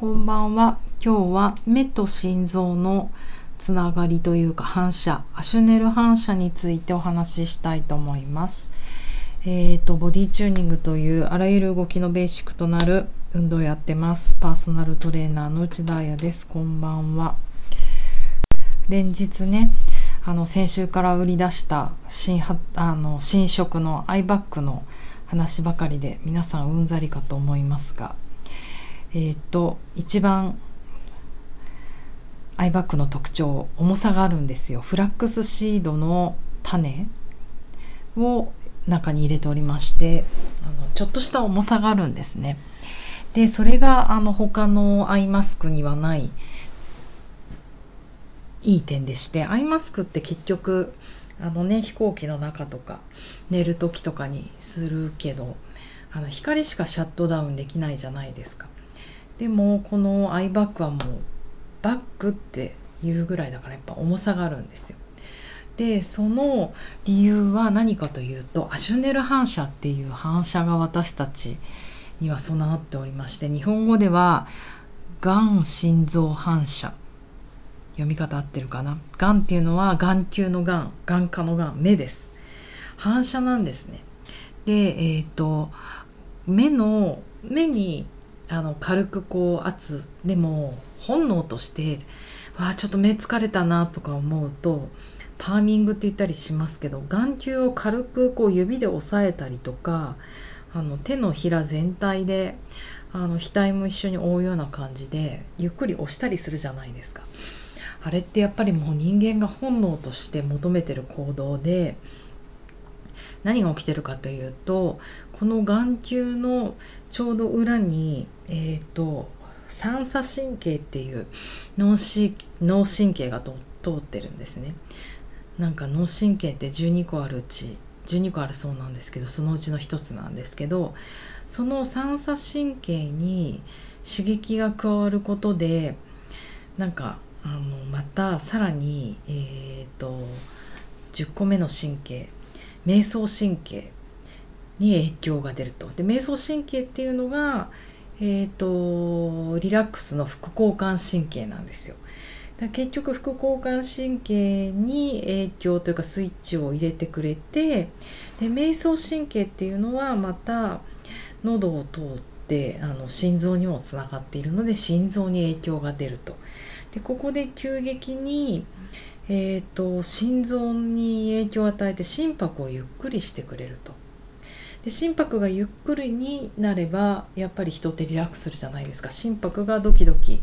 こんばんは。今日は目と心臓のつながりというか反射、アシュネル反射についてお話ししたいと思います。えーと、ボディチューニングというあらゆる動きのベーシックとなる運動をやってます。パーソナルトレーナーの内田彩です。こんばんは。連日ね、あの先週から売り出した新あの新色のアイバッグの話ばかりで皆さんうんざりかと思いますがえっ、と一番アイバッグの特徴重さがあるんですよ。フラックスシードの種を中に入れておりましてあのちょっとした重さがあるんですね。でそれがあの他のアイマスクにはないいい点でしてアイマスクって結局あのね飛行機の中とか寝る時とかにするけどあの光しかシャットダウンできないじゃないですか。でもこのアイバッグはもうバッグっていうぐらいだからやっぱ重さがあるんですよ。でその理由は何かというとアシュネル反射っていう反射が私たちには備わっておりまして日本語ではがん心臓反射。読み方合ってるかな？がんっていうのは眼球のがん眼科のがん目です。反射なんですね。でえっ、ー、と目の目にあの軽くこう圧でも本能としてわあちょっと目疲れたなとか思うとパーミングって言ったりしますけど眼球を軽くこう指で押さえたりとかあの手のひら全体であの額も一緒に覆うような感じでゆっくり押したりするじゃないですか。あれってやっぱりもう人間が本能として求めてる行動で何が起きてるかというとこの眼球のちょうど裏にえっ、ー、と三叉神経っていう脳脳神経が通ってるんですね。なんか脳神経って12個あるうち12個あるそうなんですけどそのうちの1つなんですけどその三叉神経に刺激が加わることでなんかあのまたさらにえっ、ー、と10個目の神経瞑想神経に影響が出ると。で瞑想神経っていうのが、えーと、リラックスの副交感神経なんですよ。だ結局副交感神経に影響というかスイッチを入れてくれてで瞑想神経っていうのはまた喉を通ってあの心臓にもつながっているので心臓に影響が出ると。でここで急激に、えーと心臓に影響を与えて心拍をゆっくりしてくれると。で心拍がゆっくりになればやっぱり人ってリラックスするじゃないですか心拍がドキドキ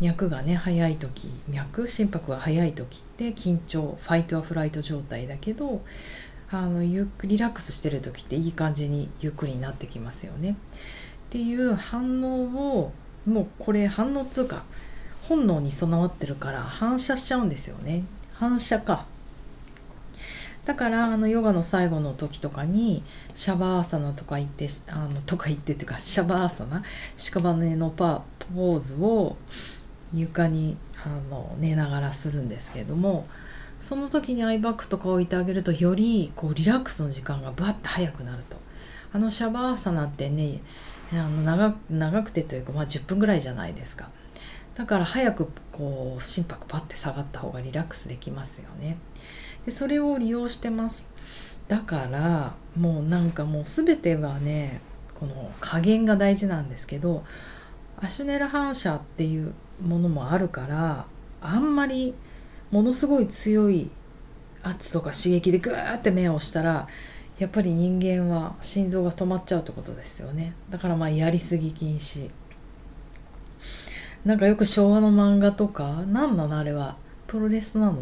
脈がね速い時脈心拍が速い時って緊張ファイトアフライト状態だけどあのゆっくリラックスしてる時っていい感じにゆっくりになってきますよねっていう反応をもうこれ反応つうか本能に備わってるから反射しちゃうんですよね。反射か。だからあのヨガの最後の時とかにシャバーサナとか言ってあのとか言ってっていうかシャバーサナ屍のパポーズを床にあの寝ながらするんですけれどもその時にアイバッグとか置いてあげるとよりこうリラックスの時間がバッて早くなると。あのシャバーサナってねあの長長くてというか、まあ、10分ぐらいじゃないですか。だから早くこう心拍パッて下がった方がリラックスできますよね。でそれを利用してます。だからもうなんかもう全てはねこの加減が大事なんですけどアシュネル反射っていうものもあるからあんまりものすごい強い圧とか刺激でグーって目を押したらやっぱり人間は心臓が止まっちゃうってことですよね。だからまあやりすぎ禁止。なんかよく昭和の漫画とか何なのあれは？プロレスなの？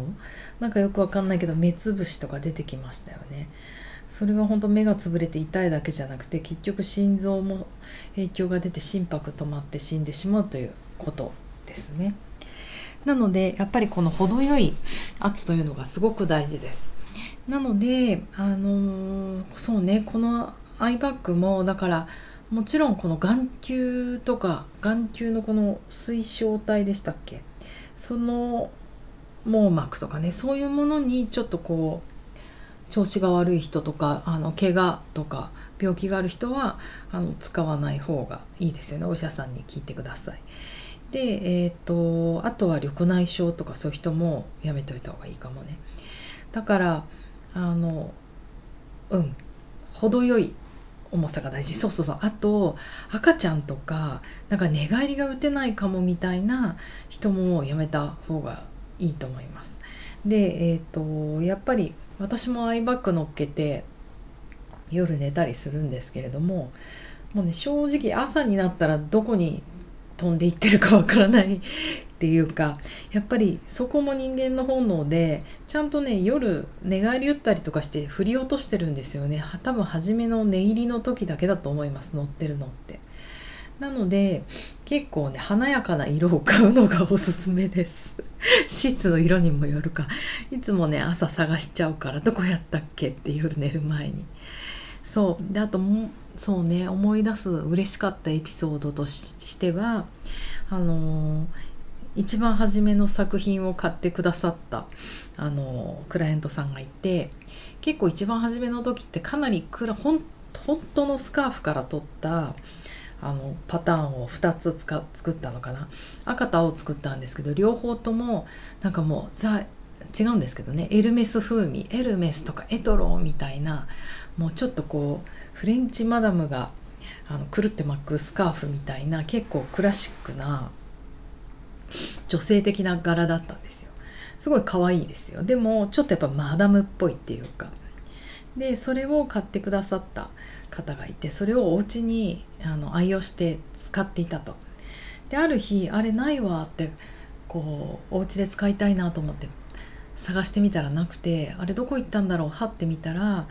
なんかよくわかんないけど目つぶしとか出てきましたよね。それは本当目が潰れて痛いだけじゃなくて結局心臓も影響が出て心拍止まって死んでしまうということですね。なのでやっぱりこの程よい圧というのがすごく大事です。なのであのー、そうねこのアイバッグもだからもちろんこの眼球とか眼球のこの水晶体でしたっけ？その網膜とかねそういうものにちょっとこう調子が悪い人とかあの怪我とか病気がある人はあの使わない方がいいですよねお医者さんに聞いてください。で、えーと、あとは緑内障とかそういう人もやめといた方がいいかもね。だからあのうん程よい重さが大事そうそうそうあと赤ちゃんとかなんか寝返りが打てないかもみたいな人もやめた方がいいと思います。でえっ、ー、とやっぱり私もアイバッグ乗っけて夜寝たりするんですけれどももうね正直朝になったらどこに飛んでいってるかわからないっていうかやっぱりそこも人間の本能でちゃんとね夜寝返り打ったりとかして振り落としてるんですよね。多分初めの寝入りの時だけだと思います乗ってるのって。なので結構ね華やかな色を買うのがおすすめです。シーツの色にもよるか。いつもね朝探しちゃうからどこやったっけって夜寝る前に。そう。であともそうね思い出す嬉しかったエピソードとしてはあのー、一番初めの作品を買ってくださった、あの、クライアントさんがいて結構一番初めの時ってかなりくらほん本当のスカーフから取ったあのパターンを2つ使作ったのかな。赤と青作ったんですけど両方ともなんかもうザ違うんですけどね。エルメス風味エルメスとかエトロみたいなもうちょっとこうフレンチマダムがあのくるって巻くスカーフみたいな結構クラシックな女性的な柄だったんですよ。すごい可愛いですよ。でもちょっとやっぱマダムっぽいっていうか。でそれを買ってくださった方がいてそれをお家にあの愛用して使っていたと。である日あれないわってこうお家で使いたいなと思って探してみたらなくてあれどこ行ったんだろう？はってみたら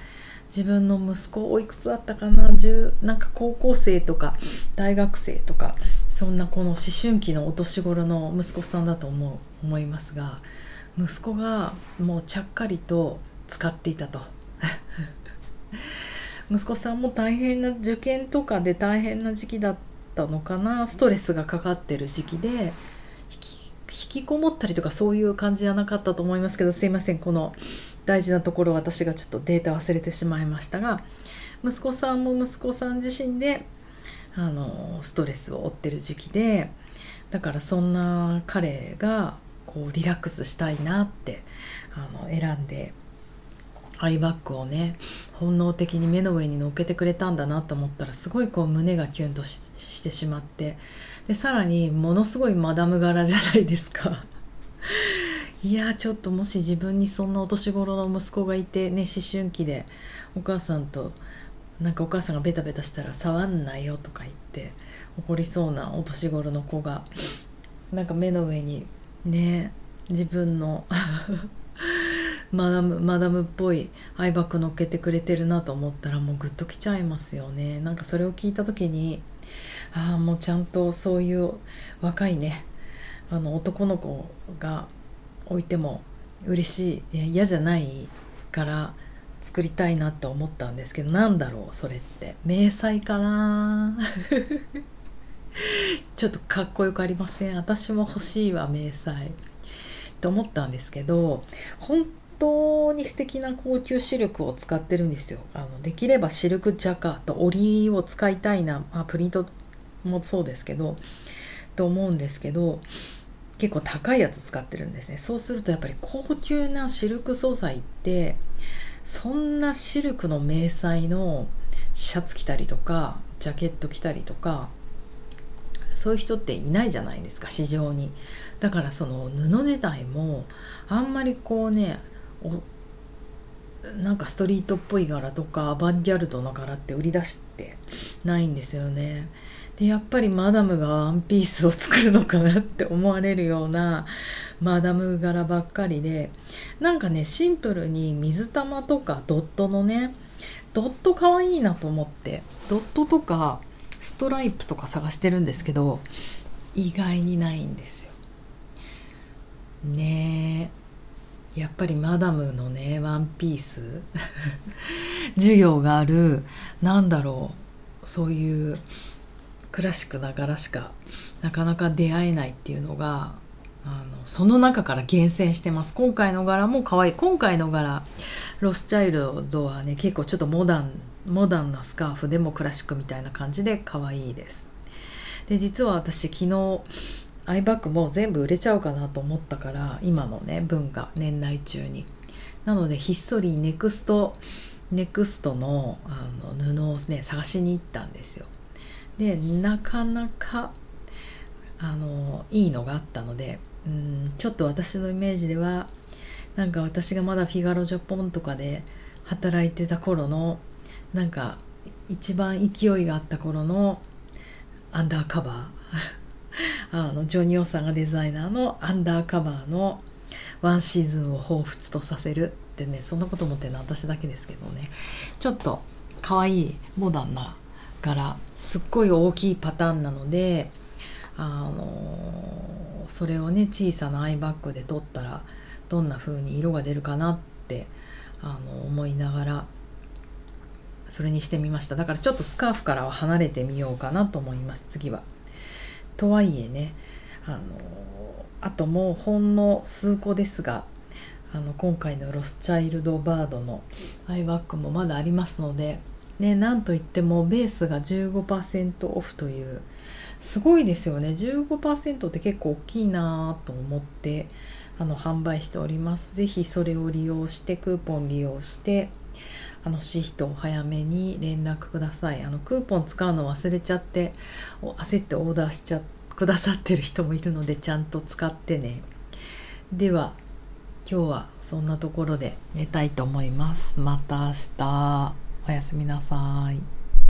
自分の息子おいくつだったかな？10なんか高校生とか大学生とかそんなこの思春期のお年頃の息子さんだと思う思いますが息子がもうちゃっかりと使っていたと。息子さんも大変な受験とかで大変な時期だったのかな。ストレスがかかってる時期で引きこもったりとかそういう感じじゃなかったと思いますけどすいませんこの大事なところ私がちょっとデータ忘れてしまいましたが息子さんも息子さん自身であのストレスを負ってる時期でだからそんな彼がこうリラックスしたいなってあの選んでアイバッグをね本能的に目の上に乗っけてくれたんだなと思ったらすごいこう胸がキュンとしてしまってでさらにものすごいマダム柄じゃないですか。いやちょっともし自分にそんなお年頃の息子がいてね思春期でお母さんとなんかお母さんがベタベタしたら触んないよとか言って怒りそうなお年頃の子がなんか目の上にね自分の マダムマダムっぽいアイバッグ乗っけてくれてるなと思ったらもうグッときちゃいますよね。なんかそれを聞いた時にああもうちゃんとそういう若いねあの男の子が置いても嬉しい嫌じゃないから作りたいなって思ったんですけどなんだろうそれって。迷彩かな。ちょっとかっこよくありません。私も欲しいわ迷彩。と思ったんですけど本当に素敵な高級シルクを使ってるんですよ。あのできればシルクジャカと織りを使いたいな、まあ、プリントもそうですけどと思うんですけど結構高いやつ使ってるんですね。そうするとやっぱり高級なシルク素材ってそんなシルクの迷彩のシャツ着たりとかジャケット着たりとかそういう人っていないじゃないですか市場に。だからその布自体もあんまりこうねなんかストリートっぽい柄とかアバンギャルドの柄って売り出してないんですよね。でやっぱりマダムがワンピースを作るのかなって思われるようなマダム柄ばっかりでなんかねシンプルに水玉とかドットのねドットかわいなと思ってドットとかストライプとか探してるんですけど意外にないんですよ。ねえやっぱりマダムのねワンピース 需要があるなんだろうそういうクラシックな柄しかなかなか出会えないっていうのがあのその中から厳選してます。今回の柄も可愛い。今回の柄ロスチャイルドはね結構ちょっとモダンモダンなスカーフでもクラシックみたいな感じで可愛いです。で実は私昨日アイバッグも全部売れちゃうかなと思ったから今のね分が年内中に。なのでひっそりネクストネクストのあの布をね探しに行ったんですよ。でなかなかあのいいのがあったのでうんちょっと私のイメージではなんか私がまだフィガロジャポンとかで働いてた頃のなんか一番勢いがあった頃のアンダーカバー。あのジョニオさんがデザイナーのアンダーカバーのワンシーズンを彷彿とさせるってねそんなこと思ってるのは私だけですけどね。ちょっと可愛いモダンな柄すっごい大きいパターンなのであのそれをね小さなアイバッグで撮ったらどんな風に色が出るかなってあの思いながらそれにしてみましただからちょっとスカーフからは離れてみようかなと思います次は。とはいえねあのあともうほんの数個ですがあの今回のロスチャイルドバードのアイバッグもまだありますので、ね、なんといってもベースが15%オフというすごいですよね。15%って結構大きいなと思ってあの販売しております。是非それを利用してクーポン利用してあのしい人お早めに連絡ください。あのクーポン使うの忘れちゃって焦ってオーダーしちゃくださってる人もいるのでちゃんと使ってね。では今日はそんなところで寝たいと思います。また明日。おやすみなさい。